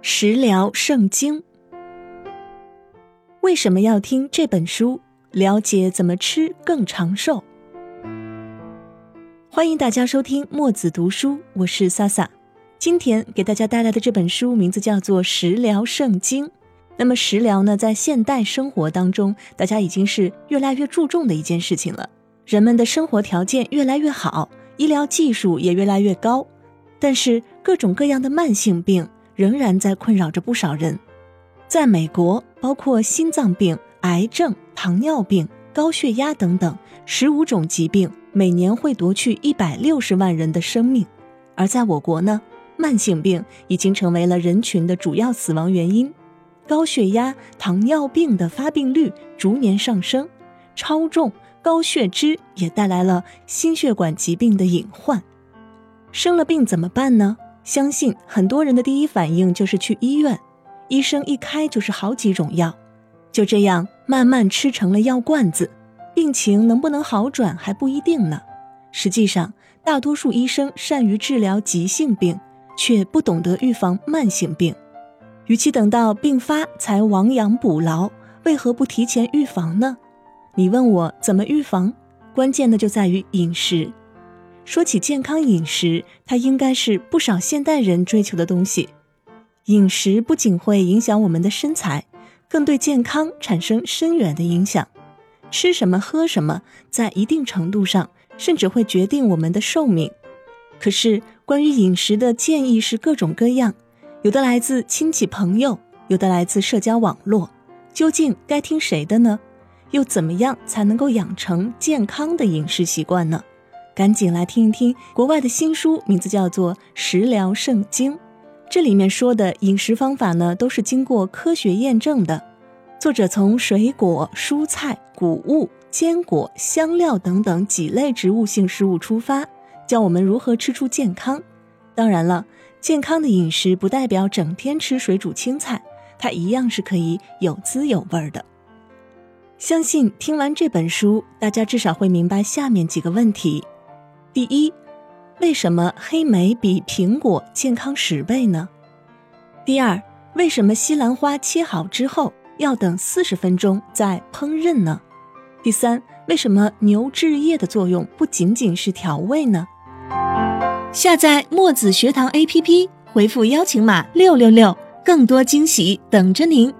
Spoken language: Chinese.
食疗圣经，为什么要听这本书？了解怎么吃更长寿。欢迎大家收听墨子读书，我是萨萨。今天给大家带来的这本书名字叫做《食疗圣经》。那么食疗呢，在现代生活当中，大家已经是越来越注重的一件事情了。人们的生活条件越来越好，医疗技术也越来越高，但是各种各样的慢性病。仍然在困扰着不少人。在美国，包括心脏病、癌症、糖尿病、高血压等等十五种疾病，每年会夺去一百六十万人的生命。而在我国呢，慢性病已经成为了人群的主要死亡原因。高血压、糖尿病的发病率逐年上升，超重、高血脂也带来了心血管疾病的隐患。生了病怎么办呢？相信很多人的第一反应就是去医院，医生一开就是好几种药，就这样慢慢吃成了药罐子，病情能不能好转还不一定呢。实际上，大多数医生善于治疗急性病，却不懂得预防慢性病。与其等到病发才亡羊补牢，为何不提前预防呢？你问我怎么预防，关键的就在于饮食。说起健康饮食，它应该是不少现代人追求的东西。饮食不仅会影响我们的身材，更对健康产生深远的影响。吃什么喝什么，在一定程度上甚至会决定我们的寿命。可是，关于饮食的建议是各种各样，有的来自亲戚朋友，有的来自社交网络。究竟该听谁的呢？又怎么样才能够养成健康的饮食习惯呢？赶紧来听一听国外的新书，名字叫做《食疗圣经》。这里面说的饮食方法呢，都是经过科学验证的。作者从水果、蔬菜、谷物、坚果、香料等等几类植物性食物出发，教我们如何吃出健康。当然了，健康的饮食不代表整天吃水煮青菜，它一样是可以有滋有味的。相信听完这本书，大家至少会明白下面几个问题。第一，为什么黑莓比苹果健康十倍呢？第二，为什么西兰花切好之后要等四十分钟再烹饪呢？第三，为什么牛至液的作用不仅仅是调味呢？下载墨子学堂 APP，回复邀请码六六六，更多惊喜等着您。